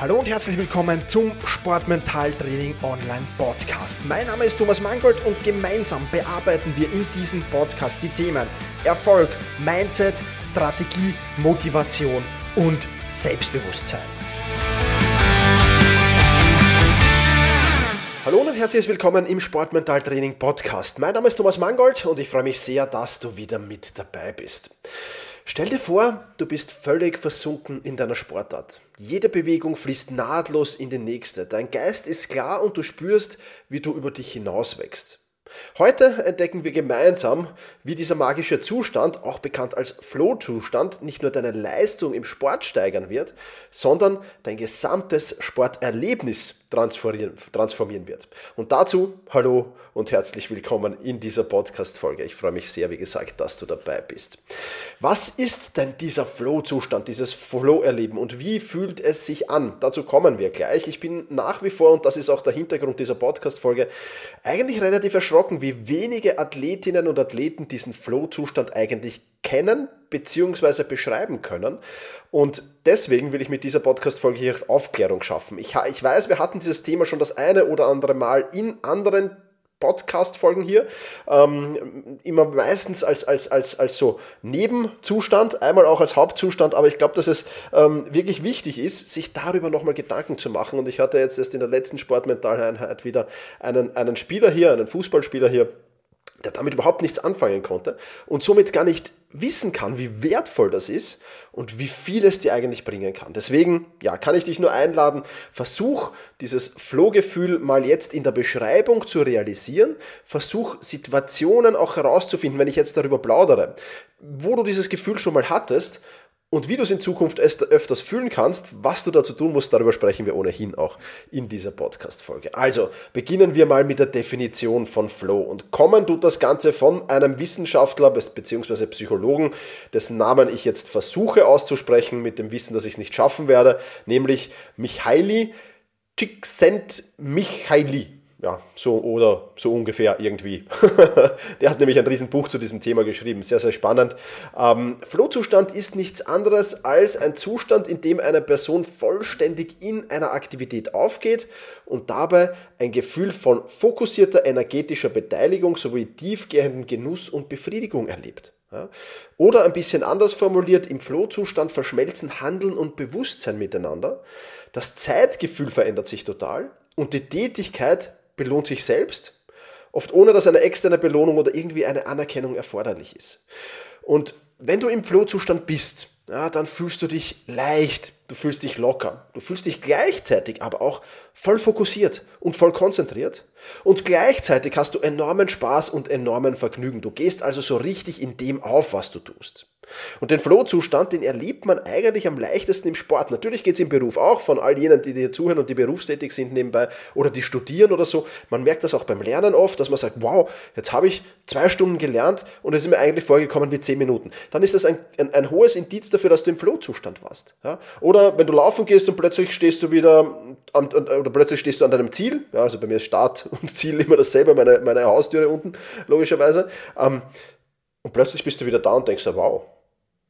Hallo und herzlich willkommen zum Sportmentaltraining Online Podcast. Mein Name ist Thomas Mangold und gemeinsam bearbeiten wir in diesem Podcast die Themen Erfolg, Mindset, Strategie, Motivation und Selbstbewusstsein. Hallo und herzlich willkommen im Sportmentaltraining Podcast. Mein Name ist Thomas Mangold und ich freue mich sehr, dass du wieder mit dabei bist. Stell dir vor, du bist völlig versunken in deiner Sportart. Jede Bewegung fließt nahtlos in die nächste. Dein Geist ist klar und du spürst, wie du über dich hinauswächst. Heute entdecken wir gemeinsam, wie dieser magische Zustand, auch bekannt als Flow-Zustand, nicht nur deine Leistung im Sport steigern wird, sondern dein gesamtes Sporterlebnis transformieren wird. Und dazu hallo und herzlich willkommen in dieser Podcast-Folge. Ich freue mich sehr, wie gesagt, dass du dabei bist. Was ist denn dieser Flow-Zustand, dieses Flow-Erleben und wie fühlt es sich an? Dazu kommen wir gleich. Ich bin nach wie vor, und das ist auch der Hintergrund dieser Podcast-Folge, eigentlich relativ erschrocken, wie wenige Athletinnen und Athleten diesen Flow-Zustand eigentlich kennen bzw. beschreiben können. Und deswegen will ich mit dieser Podcast-Folge hier Aufklärung schaffen. Ich, ich weiß, wir hatten dieses Thema schon das eine oder andere Mal in anderen Podcast-Folgen hier. Ähm, immer meistens als, als, als, als so Nebenzustand, einmal auch als Hauptzustand, aber ich glaube, dass es ähm, wirklich wichtig ist, sich darüber nochmal Gedanken zu machen. Und ich hatte jetzt erst in der letzten Sportmentaleinheit wieder einen, einen Spieler hier, einen Fußballspieler hier, der damit überhaupt nichts anfangen konnte und somit gar nicht wissen kann, wie wertvoll das ist und wie viel es dir eigentlich bringen kann. Deswegen, ja, kann ich dich nur einladen, versuch dieses Flohgefühl mal jetzt in der Beschreibung zu realisieren, versuch Situationen auch herauszufinden, wenn ich jetzt darüber plaudere, wo du dieses Gefühl schon mal hattest und wie du es in Zukunft öfters fühlen kannst, was du dazu tun musst, darüber sprechen wir ohnehin auch in dieser Podcast-Folge. Also beginnen wir mal mit der Definition von Flow und kommen tut das Ganze von einem Wissenschaftler bzw. Psychologen, dessen Namen ich jetzt versuche auszusprechen mit dem Wissen, dass ich es nicht schaffen werde, nämlich Michaili Csikszentmihalyi ja, so oder so ungefähr irgendwie. der hat nämlich ein Riesenbuch zu diesem Thema geschrieben, sehr, sehr spannend. Ähm, Flohzustand ist nichts anderes als ein Zustand, in dem eine Person vollständig in einer Aktivität aufgeht und dabei ein Gefühl von fokussierter energetischer Beteiligung sowie tiefgehenden Genuss und Befriedigung erlebt. Ja? Oder ein bisschen anders formuliert, im Flohzustand verschmelzen Handeln und Bewusstsein miteinander. Das Zeitgefühl verändert sich total und die Tätigkeit belohnt sich selbst, oft ohne dass eine externe Belohnung oder irgendwie eine Anerkennung erforderlich ist. Und wenn du im Flow-Zustand bist, ja, dann fühlst du dich leicht, du fühlst dich locker, du fühlst dich gleichzeitig aber auch voll fokussiert und voll konzentriert und gleichzeitig hast du enormen Spaß und enormen Vergnügen. Du gehst also so richtig in dem auf, was du tust. Und den Flow-Zustand, den erlebt man eigentlich am leichtesten im Sport. Natürlich geht es im Beruf auch, von all jenen, die dir zuhören und die berufstätig sind nebenbei oder die studieren oder so. Man merkt das auch beim Lernen oft, dass man sagt, wow, jetzt habe ich zwei Stunden gelernt und es ist mir eigentlich vorgekommen wie zehn Minuten. Dann ist das ein, ein, ein hohes Indiz dafür, dass du im Flow-Zustand warst. Ja? Oder wenn du laufen gehst und plötzlich stehst du wieder an, oder plötzlich stehst du an deinem Ziel, ja, also bei mir ist Start und Ziel immer dasselbe, meine, meine Haustüre unten, logischerweise. Ähm, und plötzlich bist du wieder da und denkst, wow,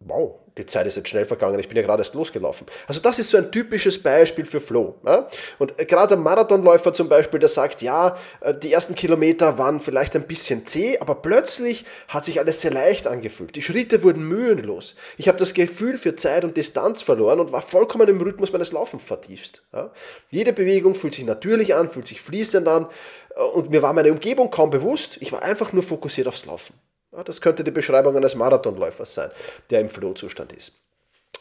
wow, die Zeit ist jetzt schnell vergangen, ich bin ja gerade erst losgelaufen. Also das ist so ein typisches Beispiel für Flow. Ja? Und gerade ein Marathonläufer zum Beispiel, der sagt, ja, äh, die ersten Kilometer waren vielleicht ein bisschen zäh, aber plötzlich hat sich alles sehr leicht angefühlt. Die Schritte wurden mühenlos. Ich habe das Gefühl für Zeit und Distanz verloren und war vollkommen im Rhythmus meines Laufens vertieft. Ja? Jede Bewegung fühlt sich natürlich an, fühlt sich fließend an äh, und mir war meine Umgebung kaum bewusst. Ich war einfach nur fokussiert aufs Laufen. Das könnte die Beschreibung eines Marathonläufers sein, der im Flow-Zustand ist.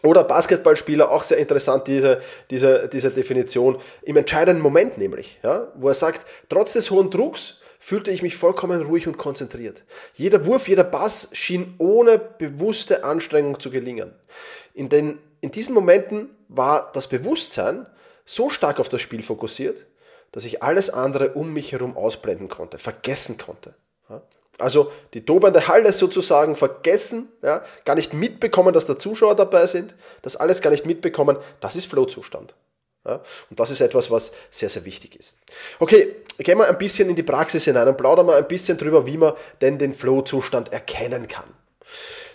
Oder Basketballspieler, auch sehr interessant, diese, diese, diese Definition, im entscheidenden Moment nämlich, ja, wo er sagt, trotz des hohen Drucks fühlte ich mich vollkommen ruhig und konzentriert. Jeder Wurf, jeder Bass schien ohne bewusste Anstrengung zu gelingen. In, den, in diesen Momenten war das Bewusstsein so stark auf das Spiel fokussiert, dass ich alles andere um mich herum ausblenden konnte, vergessen konnte. Also die tobende Halle sozusagen vergessen, ja, gar nicht mitbekommen, dass da Zuschauer dabei sind, das alles gar nicht mitbekommen, das ist Flow-Zustand. Ja, und das ist etwas, was sehr, sehr wichtig ist. Okay, gehen wir ein bisschen in die Praxis hinein und plaudern wir ein bisschen drüber, wie man denn den Flow-Zustand erkennen kann.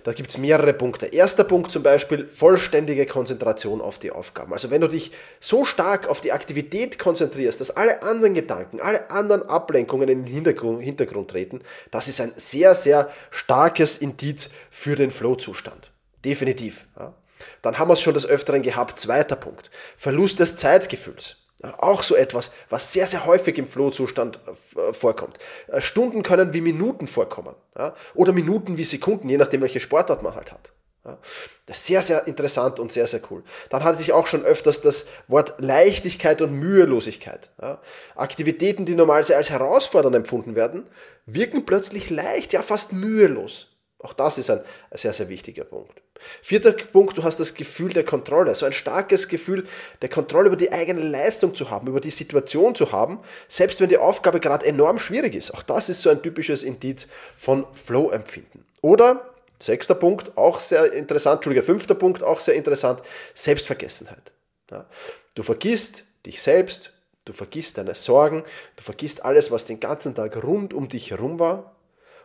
Da gibt es mehrere Punkte. Erster Punkt zum Beispiel vollständige Konzentration auf die Aufgaben. Also wenn du dich so stark auf die Aktivität konzentrierst, dass alle anderen Gedanken, alle anderen Ablenkungen in den Hintergrund, Hintergrund treten, das ist ein sehr, sehr starkes Indiz für den Flow-Zustand. Definitiv. Ja. Dann haben wir es schon des Öfteren gehabt. Zweiter Punkt. Verlust des Zeitgefühls. Auch so etwas, was sehr, sehr häufig im Flow-Zustand äh, vorkommt. Äh, Stunden können wie Minuten vorkommen. Ja? Oder Minuten wie Sekunden, je nachdem, welche Sportart man halt hat. Ja? Das ist sehr, sehr interessant und sehr, sehr cool. Dann hatte ich auch schon öfters das Wort Leichtigkeit und Mühelosigkeit. Ja? Aktivitäten, die normal sehr als herausfordernd empfunden werden, wirken plötzlich leicht, ja fast mühelos. Auch das ist ein sehr, sehr wichtiger Punkt. Vierter Punkt, du hast das Gefühl der Kontrolle, so ein starkes Gefühl der Kontrolle über die eigene Leistung zu haben, über die Situation zu haben, selbst wenn die Aufgabe gerade enorm schwierig ist. Auch das ist so ein typisches Indiz von Flow-Empfinden. Oder, sechster Punkt, auch sehr interessant, Entschuldige, fünfter Punkt, auch sehr interessant, Selbstvergessenheit. Ja, du vergisst dich selbst, du vergisst deine Sorgen, du vergisst alles, was den ganzen Tag rund um dich herum war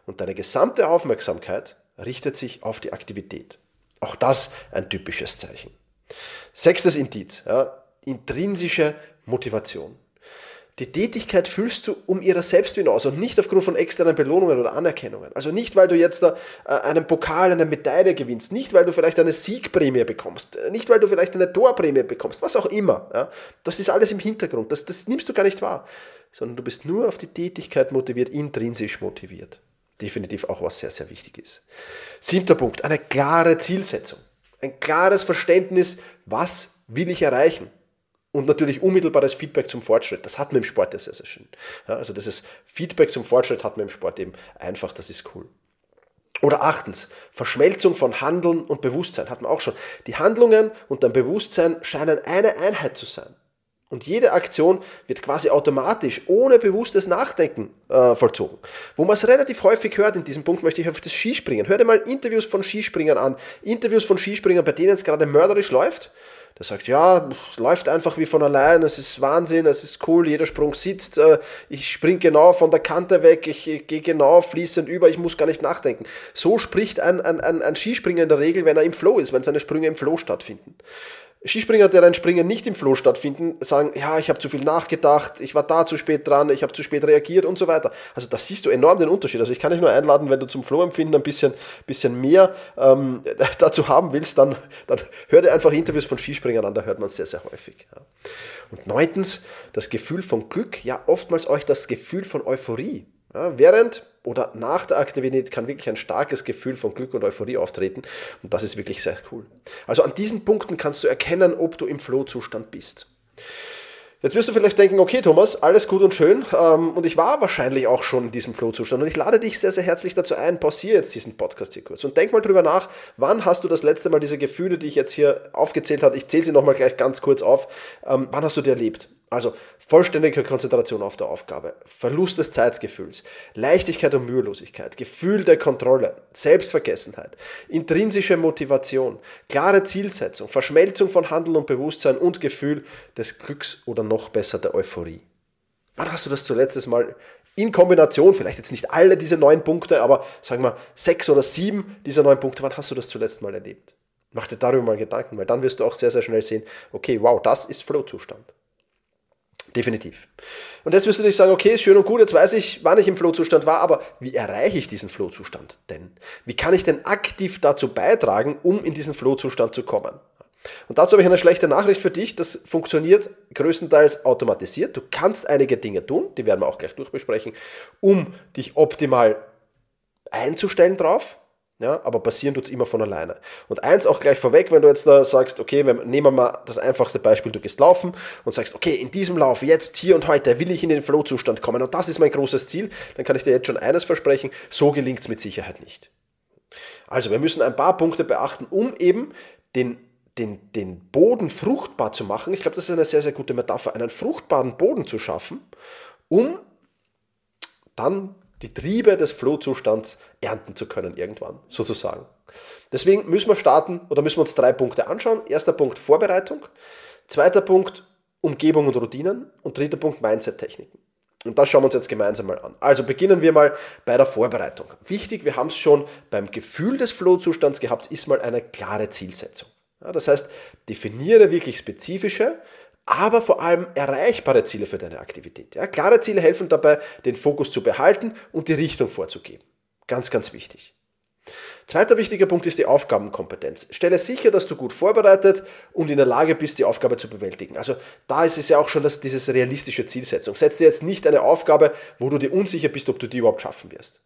und deine gesamte Aufmerksamkeit richtet sich auf die Aktivität. Auch das ein typisches Zeichen. Sechstes Indiz, ja, intrinsische Motivation. Die Tätigkeit fühlst du um ihrer selbst hinaus und nicht aufgrund von externen Belohnungen oder Anerkennungen. Also nicht, weil du jetzt äh, einen Pokal, eine Medaille gewinnst, nicht, weil du vielleicht eine Siegprämie bekommst, äh, nicht, weil du vielleicht eine Torprämie bekommst, was auch immer. Das ist alles im Hintergrund, das, das nimmst du gar nicht wahr, sondern du bist nur auf die Tätigkeit motiviert, intrinsisch motiviert definitiv auch was sehr, sehr wichtig ist. Siebter Punkt, eine klare Zielsetzung. Ein klares Verständnis, was will ich erreichen? Und natürlich unmittelbares Feedback zum Fortschritt. Das hat man im Sport sehr, sehr schön. Ja, also dieses Feedback zum Fortschritt hat man im Sport eben einfach, das ist cool. Oder achtens, Verschmelzung von Handeln und Bewusstsein hat man auch schon. Die Handlungen und dein Bewusstsein scheinen eine Einheit zu sein. Und jede Aktion wird quasi automatisch, ohne bewusstes Nachdenken äh, vollzogen. Wo man es relativ häufig hört, in diesem Punkt möchte ich auf das Skispringen. Hör dir mal Interviews von Skispringern an. Interviews von Skispringern, bei denen es gerade mörderisch läuft. Der sagt, ja, es läuft einfach wie von allein, es ist Wahnsinn, es ist cool, jeder Sprung sitzt, äh, ich spring genau von der Kante weg, ich, ich gehe genau fließend über, ich muss gar nicht nachdenken. So spricht ein, ein, ein, ein Skispringer in der Regel, wenn er im Flow ist, wenn seine Sprünge im Flow stattfinden. Skispringer, deren Springen nicht im Flow stattfinden, sagen, ja, ich habe zu viel nachgedacht, ich war da zu spät dran, ich habe zu spät reagiert und so weiter. Also da siehst du enorm den Unterschied. Also ich kann dich nur einladen, wenn du zum Flow-Empfinden ein bisschen, bisschen mehr ähm, dazu haben willst, dann, dann hör dir einfach Interviews von Skispringern an, da hört man es sehr, sehr häufig. Ja. Und neuntens, das Gefühl von Glück, ja, oftmals euch das Gefühl von Euphorie. Ja, während oder nach der Aktivität kann wirklich ein starkes Gefühl von Glück und Euphorie auftreten und das ist wirklich sehr cool. Also an diesen Punkten kannst du erkennen, ob du im Flow-Zustand bist. Jetzt wirst du vielleicht denken, okay Thomas, alles gut und schön ähm, und ich war wahrscheinlich auch schon in diesem Flow-Zustand und ich lade dich sehr, sehr herzlich dazu ein, pausiere jetzt diesen Podcast hier kurz und denk mal drüber nach, wann hast du das letzte Mal diese Gefühle, die ich jetzt hier aufgezählt habe, ich zähle sie nochmal gleich ganz kurz auf, ähm, wann hast du die erlebt? Also vollständige Konzentration auf der Aufgabe, Verlust des Zeitgefühls, Leichtigkeit und Mühelosigkeit, Gefühl der Kontrolle, Selbstvergessenheit, intrinsische Motivation, klare Zielsetzung, Verschmelzung von Handeln und Bewusstsein und Gefühl des Glücks oder noch besser der Euphorie. Wann hast du das zuletzt Mal in Kombination, vielleicht jetzt nicht alle diese neun Punkte, aber sagen wir sechs oder sieben dieser neun Punkte, wann hast du das zuletzt Mal erlebt? Mach dir darüber mal Gedanken, weil dann wirst du auch sehr, sehr schnell sehen, okay, wow, das ist Flow-Zustand. Definitiv. Und jetzt wirst du dich sagen, okay, ist schön und gut, jetzt weiß ich, wann ich im Flow-Zustand war, aber wie erreiche ich diesen Flow-Zustand denn? Wie kann ich denn aktiv dazu beitragen, um in diesen Flow-Zustand zu kommen? Und dazu habe ich eine schlechte Nachricht für dich. Das funktioniert größtenteils automatisiert. Du kannst einige Dinge tun, die werden wir auch gleich durchbesprechen, um dich optimal einzustellen drauf. Ja, aber passieren tut es immer von alleine. Und eins auch gleich vorweg, wenn du jetzt da sagst, okay, nehmen wir mal das einfachste Beispiel, du gehst laufen und sagst, okay, in diesem Lauf, jetzt, hier und heute, will ich in den Flow-Zustand kommen und das ist mein großes Ziel, dann kann ich dir jetzt schon eines versprechen, so gelingt es mit Sicherheit nicht. Also wir müssen ein paar Punkte beachten, um eben den, den, den Boden fruchtbar zu machen. Ich glaube, das ist eine sehr, sehr gute Metapher, einen fruchtbaren Boden zu schaffen, um dann die Triebe des Flohzustands ernten zu können irgendwann, sozusagen. Deswegen müssen wir starten oder müssen wir uns drei Punkte anschauen. Erster Punkt Vorbereitung, zweiter Punkt Umgebung und Routinen und dritter Punkt Mindset-Techniken. Und das schauen wir uns jetzt gemeinsam mal an. Also beginnen wir mal bei der Vorbereitung. Wichtig, wir haben es schon beim Gefühl des Flow-Zustands gehabt, ist mal eine klare Zielsetzung. Ja, das heißt, definiere wirklich spezifische, aber vor allem erreichbare Ziele für deine Aktivität. Ja, klare Ziele helfen dabei, den Fokus zu behalten und die Richtung vorzugeben. Ganz, ganz wichtig. Zweiter wichtiger Punkt ist die Aufgabenkompetenz. Stelle sicher, dass du gut vorbereitet und in der Lage bist, die Aufgabe zu bewältigen. Also da ist es ja auch schon das, dieses realistische Zielsetzung. Setz dir jetzt nicht eine Aufgabe, wo du dir unsicher bist, ob du die überhaupt schaffen wirst.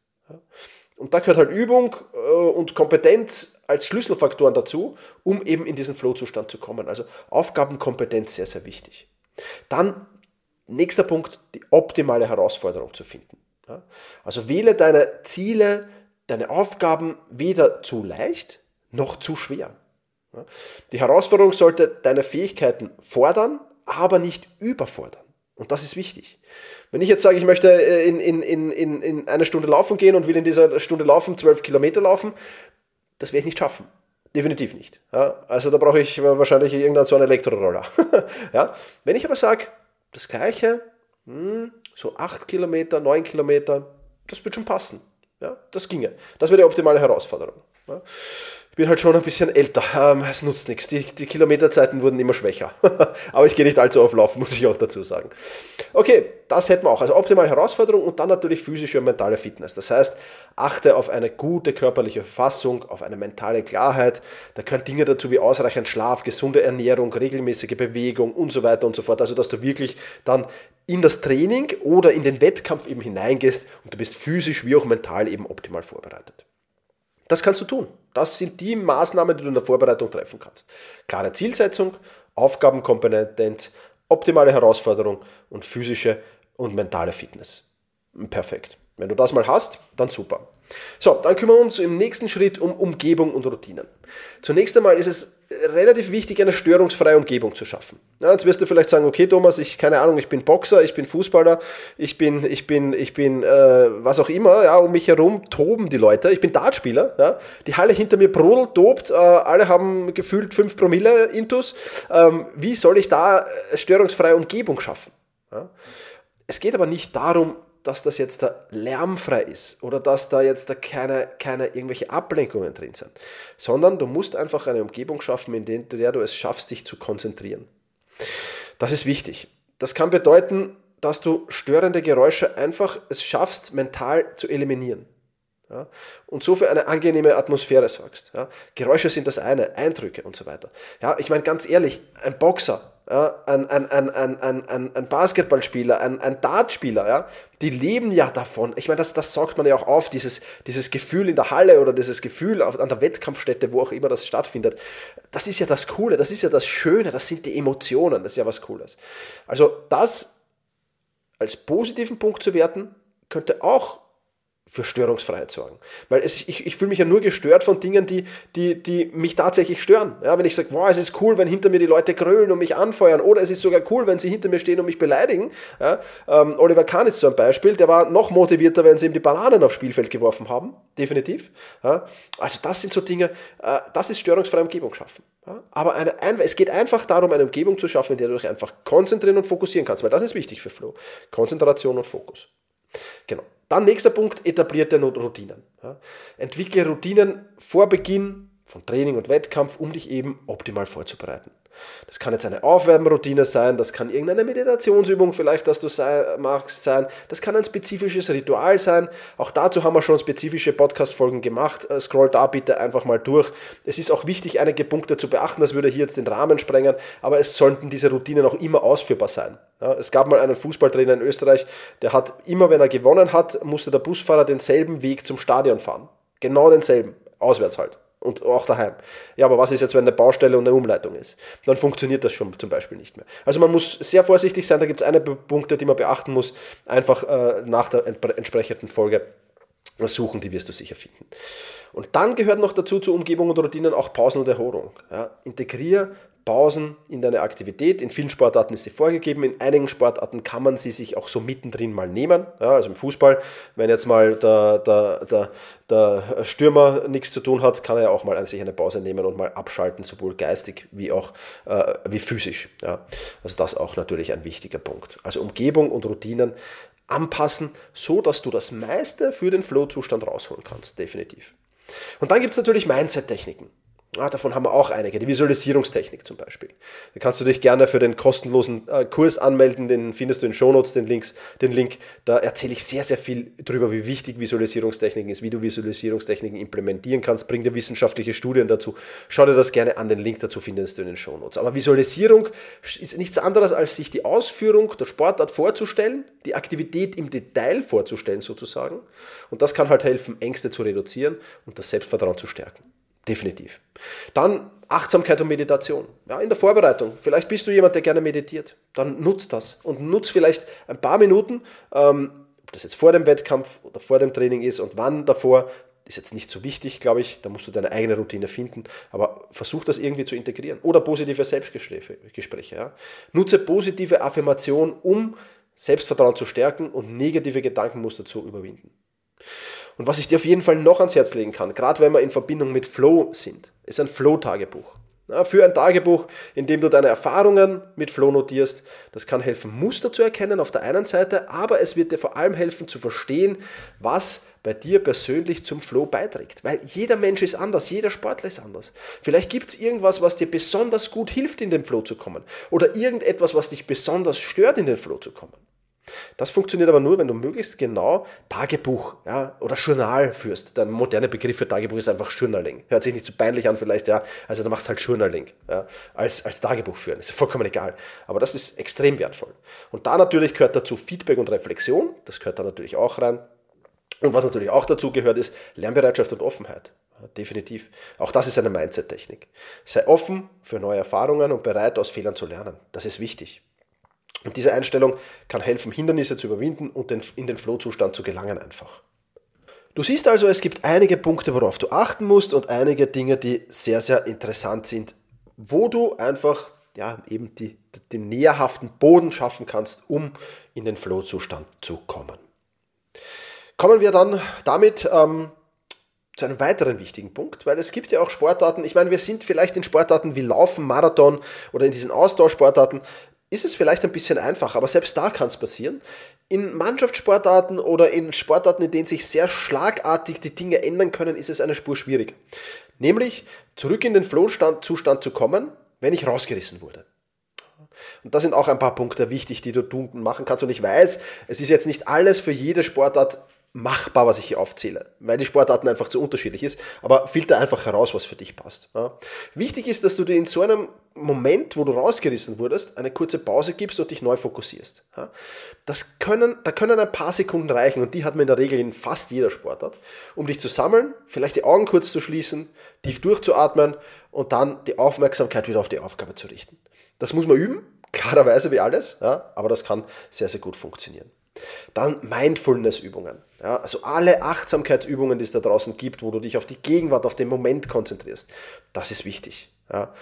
Und da gehört halt Übung äh, und Kompetenz als Schlüsselfaktoren dazu, um eben in diesen Flow-Zustand zu kommen. Also Aufgabenkompetenz sehr, sehr wichtig. Dann nächster Punkt, die optimale Herausforderung zu finden. Also wähle deine Ziele deine Aufgaben weder zu leicht noch zu schwer. Die Herausforderung sollte deine Fähigkeiten fordern, aber nicht überfordern. Und das ist wichtig. Wenn ich jetzt sage, ich möchte äh, in, in, in, in eine Stunde laufen gehen und will in dieser Stunde laufen, zwölf Kilometer laufen, das werde ich nicht schaffen. Definitiv nicht. Ja, also da brauche ich wahrscheinlich irgendeinen so einen Elektroroller. ja, wenn ich aber sage, das Gleiche, hm, so acht Kilometer, neun Kilometer, das wird schon passen. Ja, das ginge. Das wäre die optimale Herausforderung. Ja. Ich bin halt schon ein bisschen älter. Ähm, es nutzt nichts. Die, die Kilometerzeiten wurden immer schwächer. Aber ich gehe nicht allzu oft laufen, muss ich auch dazu sagen. Okay, das hätten wir auch. Also optimale Herausforderung und dann natürlich physische und mentale Fitness. Das heißt, achte auf eine gute körperliche Verfassung, auf eine mentale Klarheit. Da gehören Dinge dazu wie ausreichend Schlaf, gesunde Ernährung, regelmäßige Bewegung und so weiter und so fort. Also, dass du wirklich dann in das Training oder in den Wettkampf eben hineingehst und du bist physisch wie auch mental eben optimal vorbereitet. Das kannst du tun. Das sind die Maßnahmen, die du in der Vorbereitung treffen kannst. Klare Zielsetzung, Aufgabenkompetenz, optimale Herausforderung und physische und mentale Fitness. Perfekt. Wenn du das mal hast, dann super. So, dann kümmern wir uns im nächsten Schritt um Umgebung und Routinen. Zunächst einmal ist es relativ wichtig, eine störungsfreie Umgebung zu schaffen. Ja, jetzt wirst du vielleicht sagen, okay Thomas, ich keine Ahnung, ich bin Boxer, ich bin Fußballer, ich bin, ich bin, ich bin, äh, was auch immer, ja, um mich herum toben die Leute, ich bin Dartspieler, ja, die Halle hinter mir brodelt, tobt, äh, alle haben gefühlt 5 Promille Intus, ähm, wie soll ich da störungsfreie Umgebung schaffen? Ja? Es geht aber nicht darum, dass das jetzt da lärmfrei ist oder dass da jetzt da keine, keine irgendwelche Ablenkungen drin sind, sondern du musst einfach eine Umgebung schaffen, in der du es schaffst, dich zu konzentrieren. Das ist wichtig. Das kann bedeuten, dass du störende Geräusche einfach es schaffst, mental zu eliminieren. Ja, und so für eine angenehme Atmosphäre sorgst. Ja. Geräusche sind das eine, Eindrücke und so weiter. Ja, ich meine ganz ehrlich, ein Boxer, ja, ein, ein, ein, ein, ein, ein Basketballspieler, ein, ein Dartspieler, ja, die leben ja davon. Ich meine, das, das sorgt man ja auch auf, dieses, dieses Gefühl in der Halle oder dieses Gefühl auf, an der Wettkampfstätte, wo auch immer das stattfindet. Das ist ja das Coole, das ist ja das Schöne, das sind die Emotionen, das ist ja was Cooles. Also das als positiven Punkt zu werten, könnte auch für Störungsfreiheit sorgen. Weil es, ich, ich fühle mich ja nur gestört von Dingen, die, die, die mich tatsächlich stören. Ja, wenn ich sage, wow, es ist cool, wenn hinter mir die Leute grölen und mich anfeuern, oder es ist sogar cool, wenn sie hinter mir stehen und mich beleidigen. Ja, ähm, Oliver Kahn ist so ein Beispiel, der war noch motivierter, wenn sie ihm die Bananen aufs Spielfeld geworfen haben, definitiv. Ja, also das sind so Dinge, äh, das ist störungsfreie Umgebung schaffen. Ja, aber eine, es geht einfach darum, eine Umgebung zu schaffen, in der du dich einfach konzentrieren und fokussieren kannst, weil das ist wichtig für Flow. Konzentration und Fokus. Genau. Dann nächster Punkt, etablierte Routinen. Ja. Entwickle Routinen vor Beginn von Training und Wettkampf, um dich eben optimal vorzubereiten. Das kann jetzt eine Aufwärmroutine sein, das kann irgendeine Meditationsübung vielleicht, dass du sei, machst, sein, das kann ein spezifisches Ritual sein. Auch dazu haben wir schon spezifische Podcast-Folgen gemacht. Äh, scroll da bitte einfach mal durch. Es ist auch wichtig, einige Punkte zu beachten, das würde hier jetzt den Rahmen sprengen, aber es sollten diese Routinen auch immer ausführbar sein. Ja, es gab mal einen Fußballtrainer in Österreich, der hat immer, wenn er gewonnen hat, musste der Busfahrer denselben Weg zum Stadion fahren. Genau denselben. Auswärts halt. Und auch daheim. Ja, aber was ist jetzt, wenn eine Baustelle und eine Umleitung ist? Dann funktioniert das schon zum Beispiel nicht mehr. Also man muss sehr vorsichtig sein, da gibt es einige Punkte, die man beachten muss, einfach äh, nach der entsprechenden Folge suchen, die wirst du sicher finden. Und dann gehört noch dazu zur Umgebung und Routinen auch Pausen und Erholung. Ja, integrier Pausen in deine Aktivität. In vielen Sportarten ist sie vorgegeben, in einigen Sportarten kann man sie sich auch so mittendrin mal nehmen. Ja, also im Fußball, wenn jetzt mal der, der, der, der Stürmer nichts zu tun hat, kann er ja auch mal sich eine Pause nehmen und mal abschalten, sowohl geistig wie auch äh, wie physisch. Ja. Also das auch natürlich ein wichtiger Punkt. Also Umgebung und Routinen anpassen, so dass du das meiste für den Flow-Zustand rausholen kannst, definitiv. Und dann gibt es natürlich Mindset-Techniken. Ah, davon haben wir auch einige. Die Visualisierungstechnik zum Beispiel. Da kannst du dich gerne für den kostenlosen äh, Kurs anmelden. Den findest du in Shownotes, den, Links, den Link. Da erzähle ich sehr, sehr viel darüber, wie wichtig Visualisierungstechniken ist, wie du Visualisierungstechniken implementieren kannst. Bring dir wissenschaftliche Studien dazu. Schau dir das gerne an. Den Link dazu findest du in den Shownotes. Aber Visualisierung ist nichts anderes, als sich die Ausführung der Sportart vorzustellen, die Aktivität im Detail vorzustellen sozusagen. Und das kann halt helfen, Ängste zu reduzieren und das Selbstvertrauen zu stärken. Definitiv. Dann Achtsamkeit und Meditation. Ja, in der Vorbereitung. Vielleicht bist du jemand, der gerne meditiert. Dann nutzt das und nutzt vielleicht ein paar Minuten, ähm, ob das jetzt vor dem Wettkampf oder vor dem Training ist und wann davor, ist jetzt nicht so wichtig, glaube ich. Da musst du deine eigene Routine finden. Aber versuch das irgendwie zu integrieren. Oder positive Selbstgespräche. Ja. Nutze positive Affirmation, um Selbstvertrauen zu stärken und negative Gedankenmuster zu überwinden. Und was ich dir auf jeden Fall noch ans Herz legen kann, gerade wenn wir in Verbindung mit Flow sind, ist ein Flow-Tagebuch. Für ein Tagebuch, in dem du deine Erfahrungen mit Flow notierst. Das kann helfen, Muster zu erkennen auf der einen Seite, aber es wird dir vor allem helfen zu verstehen, was bei dir persönlich zum Flow beiträgt. Weil jeder Mensch ist anders, jeder Sportler ist anders. Vielleicht gibt es irgendwas, was dir besonders gut hilft, in den Flow zu kommen. Oder irgendetwas, was dich besonders stört, in den Flow zu kommen. Das funktioniert aber nur, wenn du möglichst genau Tagebuch ja, oder Journal führst. Der moderne Begriff für Tagebuch ist einfach Journaling. Hört sich nicht so peinlich an vielleicht, ja. Also du machst halt Journaling ja, als, als Tagebuch führen. Ist vollkommen egal. Aber das ist extrem wertvoll. Und da natürlich gehört dazu Feedback und Reflexion. Das gehört da natürlich auch rein. Und was natürlich auch dazu gehört, ist Lernbereitschaft und Offenheit. Definitiv. Auch das ist eine Mindset-Technik. Sei offen für neue Erfahrungen und bereit, aus Fehlern zu lernen. Das ist wichtig. Und diese Einstellung kann helfen, Hindernisse zu überwinden und in den Flow-Zustand zu gelangen einfach. Du siehst also, es gibt einige Punkte, worauf du achten musst und einige Dinge, die sehr, sehr interessant sind, wo du einfach ja, eben die, den näherhaften Boden schaffen kannst, um in den Flow-Zustand zu kommen. Kommen wir dann damit ähm, zu einem weiteren wichtigen Punkt, weil es gibt ja auch Sportarten, ich meine, wir sind vielleicht in Sportarten wie Laufen, Marathon oder in diesen Ausdauersportarten, ist es vielleicht ein bisschen einfacher, aber selbst da kann es passieren. In Mannschaftssportarten oder in Sportarten, in denen sich sehr schlagartig die Dinge ändern können, ist es eine Spur schwierig. Nämlich zurück in den Flow-Zustand zu kommen, wenn ich rausgerissen wurde. Und da sind auch ein paar Punkte wichtig, die du tun machen kannst. Und ich weiß, es ist jetzt nicht alles für jede Sportart machbar, was ich hier aufzähle, weil die Sportarten einfach zu unterschiedlich ist, aber filter einfach heraus, was für dich passt. Ja. Wichtig ist, dass du dir in so einem Moment, wo du rausgerissen wurdest, eine kurze Pause gibst und dich neu fokussierst. Ja. Das können, da können ein paar Sekunden reichen und die hat man in der Regel in fast jeder Sportart, um dich zu sammeln, vielleicht die Augen kurz zu schließen, tief durchzuatmen und dann die Aufmerksamkeit wieder auf die Aufgabe zu richten. Das muss man üben, klarerweise wie alles, ja, aber das kann sehr, sehr gut funktionieren. Dann Mindfulness-Übungen. Ja, also alle Achtsamkeitsübungen, die es da draußen gibt, wo du dich auf die Gegenwart, auf den Moment konzentrierst. Das ist wichtig. Ja.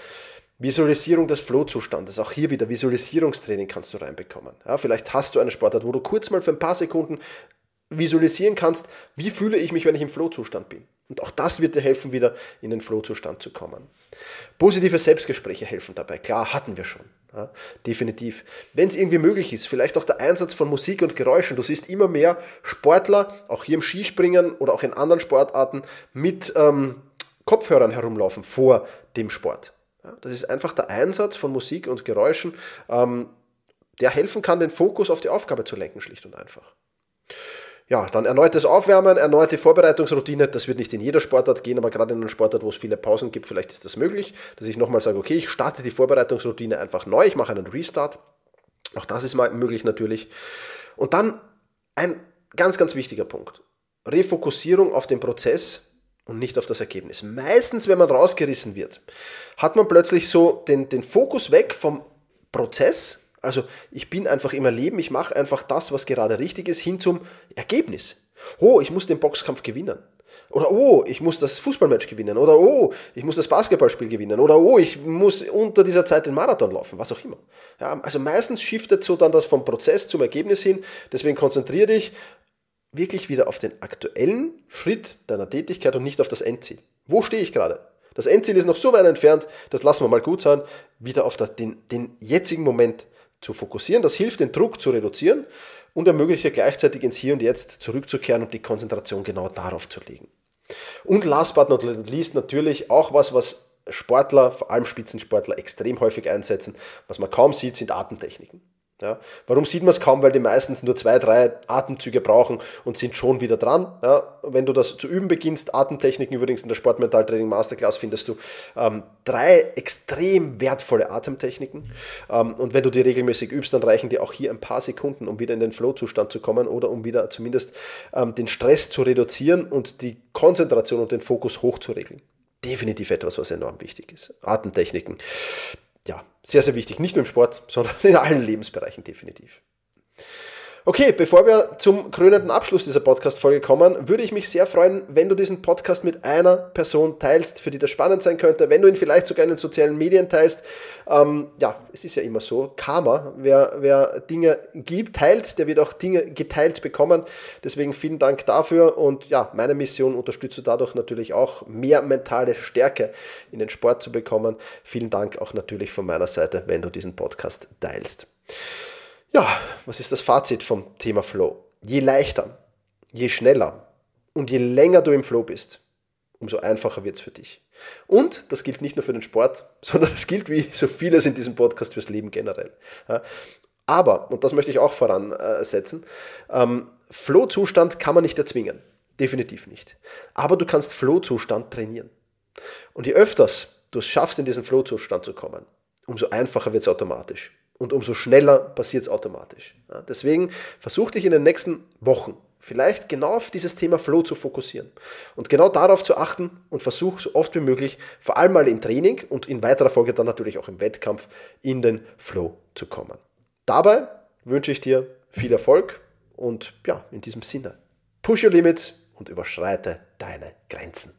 Visualisierung des Flow-Zustandes. Auch hier wieder Visualisierungstraining kannst du reinbekommen. Ja, vielleicht hast du eine Sportart, wo du kurz mal für ein paar Sekunden visualisieren kannst, wie fühle ich mich, wenn ich im Flow-Zustand bin. Und auch das wird dir helfen, wieder in den Flow-Zustand zu kommen. Positive Selbstgespräche helfen dabei. Klar, hatten wir schon. Ja, definitiv. Wenn es irgendwie möglich ist, vielleicht auch der Einsatz von Musik und Geräuschen. Du siehst immer mehr Sportler, auch hier im Skispringen oder auch in anderen Sportarten, mit ähm, Kopfhörern herumlaufen vor dem Sport. Ja, das ist einfach der Einsatz von Musik und Geräuschen, ähm, der helfen kann, den Fokus auf die Aufgabe zu lenken, schlicht und einfach. Ja, dann erneutes Aufwärmen, erneute Vorbereitungsroutine. Das wird nicht in jeder Sportart gehen, aber gerade in einer Sportart, wo es viele Pausen gibt, vielleicht ist das möglich, dass ich nochmal sage, okay, ich starte die Vorbereitungsroutine einfach neu, ich mache einen Restart. Auch das ist mal möglich natürlich. Und dann ein ganz, ganz wichtiger Punkt. Refokussierung auf den Prozess und nicht auf das Ergebnis. Meistens, wenn man rausgerissen wird, hat man plötzlich so den, den Fokus weg vom Prozess also ich bin einfach im Erleben, ich mache einfach das, was gerade richtig ist, hin zum Ergebnis. Oh, ich muss den Boxkampf gewinnen. Oder oh, ich muss das Fußballmatch gewinnen. Oder oh, ich muss das Basketballspiel gewinnen. Oder oh, ich muss unter dieser Zeit den Marathon laufen, was auch immer. Ja, also meistens shiftet so dann das vom Prozess zum Ergebnis hin. Deswegen konzentriere dich wirklich wieder auf den aktuellen Schritt deiner Tätigkeit und nicht auf das Endziel. Wo stehe ich gerade? Das Endziel ist noch so weit entfernt, das lassen wir mal gut sein. Wieder auf den, den jetzigen Moment zu fokussieren. Das hilft, den Druck zu reduzieren und ermöglicht dir gleichzeitig ins Hier und Jetzt zurückzukehren und die Konzentration genau darauf zu legen. Und last but not least natürlich auch was, was Sportler, vor allem Spitzensportler, extrem häufig einsetzen. Was man kaum sieht, sind Atemtechniken. Ja, warum sieht man es kaum? Weil die meistens nur zwei, drei Atemzüge brauchen und sind schon wieder dran. Ja, wenn du das zu üben beginnst, Atemtechniken übrigens in der Sportmentaltraining Masterclass findest du ähm, drei extrem wertvolle Atemtechniken. Ähm, und wenn du die regelmäßig übst, dann reichen dir auch hier ein paar Sekunden, um wieder in den Flow-Zustand zu kommen oder um wieder zumindest ähm, den Stress zu reduzieren und die Konzentration und den Fokus hochzuregeln. Definitiv etwas, was enorm wichtig ist. Atemtechniken ja, sehr, sehr wichtig. Nicht nur im Sport, sondern in allen Lebensbereichen definitiv. Okay, bevor wir zum krönenden Abschluss dieser Podcast-Folge kommen, würde ich mich sehr freuen, wenn du diesen Podcast mit einer Person teilst, für die das spannend sein könnte, wenn du ihn vielleicht sogar in den sozialen Medien teilst. Ähm, ja, es ist ja immer so, Karma, wer, wer Dinge gibt, teilt, der wird auch Dinge geteilt bekommen. Deswegen vielen Dank dafür und ja, meine Mission unterstützt du dadurch natürlich auch, mehr mentale Stärke in den Sport zu bekommen. Vielen Dank auch natürlich von meiner Seite, wenn du diesen Podcast teilst. Ja, was ist das Fazit vom Thema Flow? Je leichter, je schneller und je länger du im Flow bist, umso einfacher wird es für dich. Und das gilt nicht nur für den Sport, sondern das gilt wie so vieles in diesem Podcast fürs Leben generell. Aber, und das möchte ich auch voransetzen, ähm, Flow-Zustand kann man nicht erzwingen. Definitiv nicht. Aber du kannst Flow-Zustand trainieren. Und je öfters du es schaffst, in diesen Flow-Zustand zu kommen, umso einfacher wird es automatisch und umso schneller passiert es automatisch. Ja, deswegen versuch dich in den nächsten Wochen vielleicht genau auf dieses Thema Flow zu fokussieren und genau darauf zu achten und versuch so oft wie möglich, vor allem mal im Training und in weiterer Folge dann natürlich auch im Wettkampf, in den Flow zu kommen. Dabei wünsche ich dir viel Erfolg und ja, in diesem Sinne, push your limits und überschreite deine Grenzen.